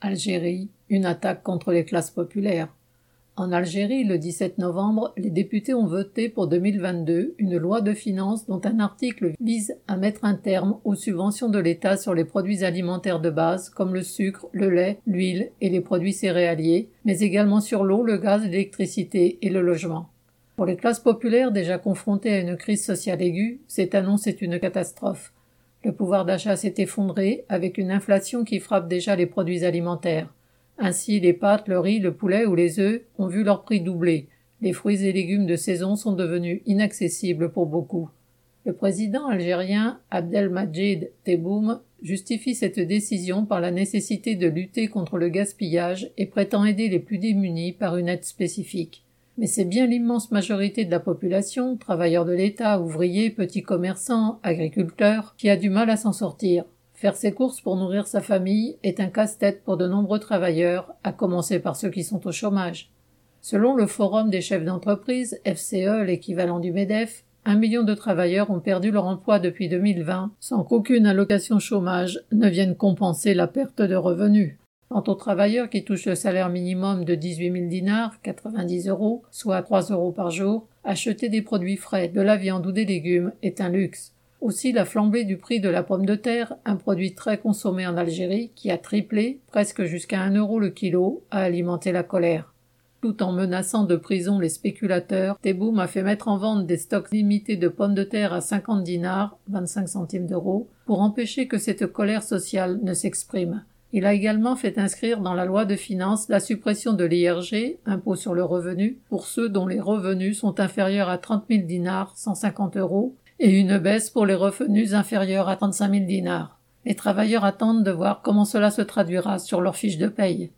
Algérie, une attaque contre les classes populaires. En Algérie, le 17 novembre, les députés ont voté pour 2022 une loi de finances dont un article vise à mettre un terme aux subventions de l'État sur les produits alimentaires de base comme le sucre, le lait, l'huile et les produits céréaliers, mais également sur l'eau, le gaz, l'électricité et le logement. Pour les classes populaires déjà confrontées à une crise sociale aiguë, cette annonce est une catastrophe. Le pouvoir d'achat s'est effondré avec une inflation qui frappe déjà les produits alimentaires. Ainsi, les pâtes, le riz, le poulet ou les œufs ont vu leur prix doubler. Les fruits et légumes de saison sont devenus inaccessibles pour beaucoup. Le président algérien Abdelmajid Tebboune justifie cette décision par la nécessité de lutter contre le gaspillage et prétend aider les plus démunis par une aide spécifique. Mais c'est bien l'immense majorité de la population, travailleurs de l'État, ouvriers, petits commerçants, agriculteurs, qui a du mal à s'en sortir. Faire ses courses pour nourrir sa famille est un casse-tête pour de nombreux travailleurs, à commencer par ceux qui sont au chômage. Selon le Forum des chefs d'entreprise, FCE, l'équivalent du MEDEF, un million de travailleurs ont perdu leur emploi depuis 2020 sans qu'aucune allocation chômage ne vienne compenser la perte de revenus. Quant aux travailleurs qui touchent le salaire minimum de 18 000 dinars, 90 euros, soit 3 euros par jour, acheter des produits frais, de la viande ou des légumes est un luxe. Aussi la flambée du prix de la pomme de terre, un produit très consommé en Algérie, qui a triplé, presque jusqu'à un euro le kilo, a alimenté la colère. Tout en menaçant de prison les spéculateurs, Tebboum a fait mettre en vente des stocks limités de pommes de terre à 50 dinars, 25 centimes d'euros, pour empêcher que cette colère sociale ne s'exprime. Il a également fait inscrire dans la loi de finances la suppression de l'IRG, impôt sur le revenu, pour ceux dont les revenus sont inférieurs à 30 000 dinars, 150 euros, et une baisse pour les revenus inférieurs à 35 000 dinars. Les travailleurs attendent de voir comment cela se traduira sur leur fiche de paye.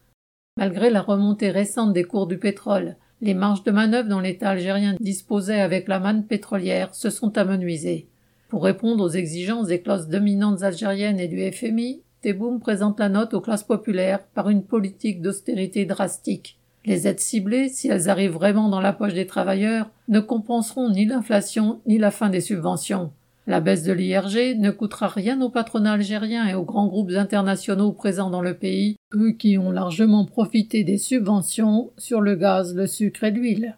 Malgré la remontée récente des cours du pétrole, les marges de manœuvre dont l'État algérien disposait avec la manne pétrolière se sont amenuisées. Pour répondre aux exigences des classes dominantes algériennes et du FMI, Tebboune présente la note aux classes populaires par une politique d'austérité drastique. Les aides ciblées, si elles arrivent vraiment dans la poche des travailleurs, ne compenseront ni l'inflation ni la fin des subventions. La baisse de l'IRG ne coûtera rien au patronat algérien et aux grands groupes internationaux présents dans le pays, eux qui ont largement profité des subventions sur le gaz, le sucre et l'huile.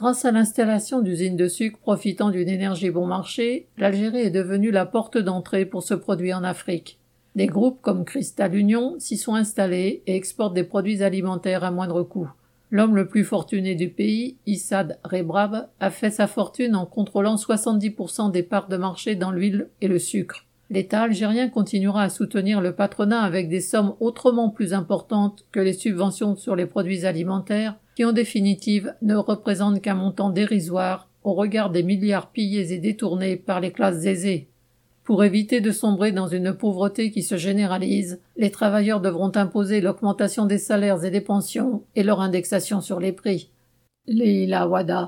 Grâce à l'installation d'usines de sucre profitant d'une énergie bon marché, l'Algérie est devenue la porte d'entrée pour ce produit en Afrique. Des groupes comme Cristal Union s'y sont installés et exportent des produits alimentaires à moindre coût. L'homme le plus fortuné du pays, Issad Rebrab, a fait sa fortune en contrôlant 70% des parts de marché dans l'huile et le sucre. L'État algérien continuera à soutenir le patronat avec des sommes autrement plus importantes que les subventions sur les produits alimentaires, qui en définitive ne représentent qu'un montant dérisoire au regard des milliards pillés et détournés par les classes aisées. Pour éviter de sombrer dans une pauvreté qui se généralise, les travailleurs devront imposer l'augmentation des salaires et des pensions et leur indexation sur les prix. Wada